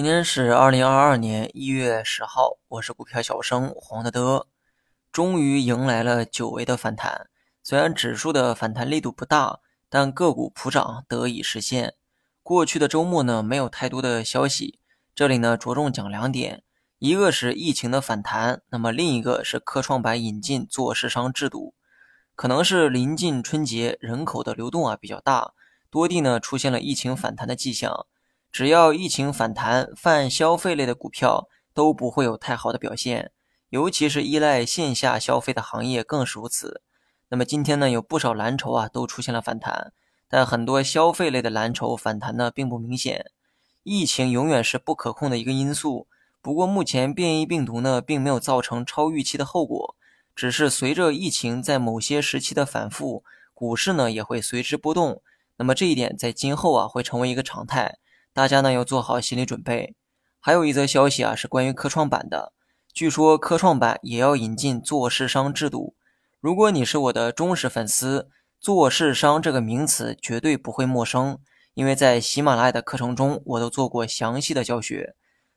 今天是二零二二年一月十号，我是股票小生黄德德，终于迎来了久违的反弹。虽然指数的反弹力度不大，但个股普涨得以实现。过去的周末呢，没有太多的消息，这里呢着重讲两点：一个是疫情的反弹，那么另一个是科创板引进做市商制度。可能是临近春节，人口的流动啊比较大，多地呢出现了疫情反弹的迹象。只要疫情反弹，泛消费类的股票都不会有太好的表现，尤其是依赖线下消费的行业更是如此。那么今天呢，有不少蓝筹啊都出现了反弹，但很多消费类的蓝筹反弹呢并不明显。疫情永远是不可控的一个因素，不过目前变异病毒呢并没有造成超预期的后果，只是随着疫情在某些时期的反复，股市呢也会随之波动。那么这一点在今后啊会成为一个常态。大家呢要做好心理准备。还有一则消息啊，是关于科创板的。据说科创板也要引进做市商制度。如果你是我的忠实粉丝，做市商这个名词绝对不会陌生，因为在喜马拉雅的课程中，我都做过详细的教学。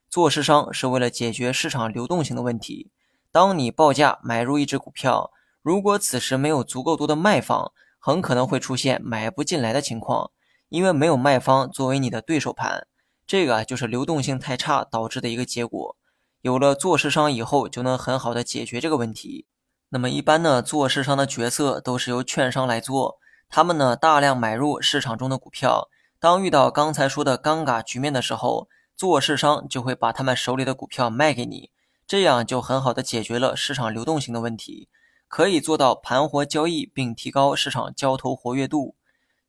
做市商是为了解决市场流动性的问题。当你报价买入一只股票，如果此时没有足够多的卖方，很可能会出现买不进来的情况。因为没有卖方作为你的对手盘，这个就是流动性太差导致的一个结果。有了做市商以后，就能很好的解决这个问题。那么一般呢，做市商的角色都是由券商来做，他们呢大量买入市场中的股票。当遇到刚才说的尴尬局面的时候，做市商就会把他们手里的股票卖给你，这样就很好的解决了市场流动性的问题，可以做到盘活交易，并提高市场交投活跃度。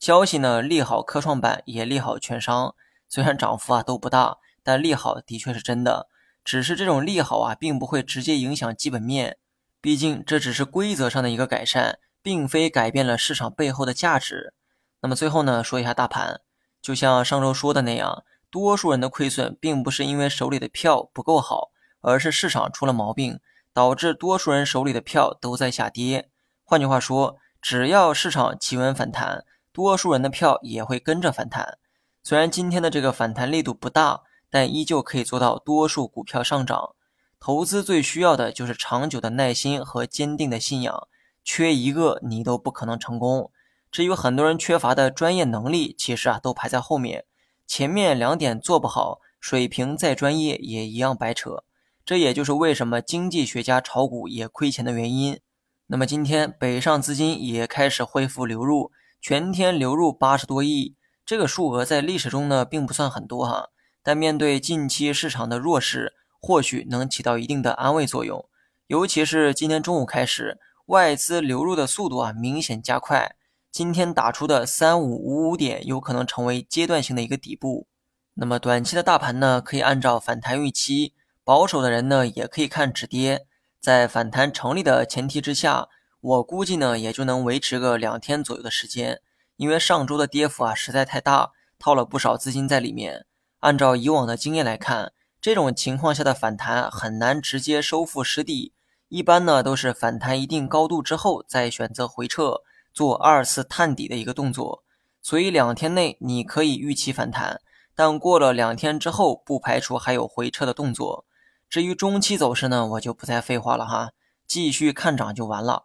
消息呢利好科创板，也利好券商。虽然涨幅啊都不大，但利好的确是真的。只是这种利好啊，并不会直接影响基本面，毕竟这只是规则上的一个改善，并非改变了市场背后的价值。那么最后呢，说一下大盘，就像上周说的那样，多数人的亏损并不是因为手里的票不够好，而是市场出了毛病，导致多数人手里的票都在下跌。换句话说，只要市场企稳反弹。多数人的票也会跟着反弹，虽然今天的这个反弹力度不大，但依旧可以做到多数股票上涨。投资最需要的就是长久的耐心和坚定的信仰，缺一个你都不可能成功。至于很多人缺乏的专业能力，其实啊都排在后面，前面两点做不好，水平再专业也一样白扯。这也就是为什么经济学家炒股也亏钱的原因。那么今天北上资金也开始恢复流入。全天流入八十多亿，这个数额在历史中呢并不算很多哈，但面对近期市场的弱势，或许能起到一定的安慰作用。尤其是今天中午开始，外资流入的速度啊明显加快。今天打出的三五五五点，有可能成为阶段性的一个底部。那么短期的大盘呢，可以按照反弹预期；保守的人呢，也可以看止跌。在反弹成立的前提之下。我估计呢，也就能维持个两天左右的时间，因为上周的跌幅啊实在太大，套了不少资金在里面。按照以往的经验来看，这种情况下的反弹很难直接收复失地，一般呢都是反弹一定高度之后再选择回撤，做二次探底的一个动作。所以两天内你可以预期反弹，但过了两天之后，不排除还有回撤的动作。至于中期走势呢，我就不再废话了哈，继续看涨就完了。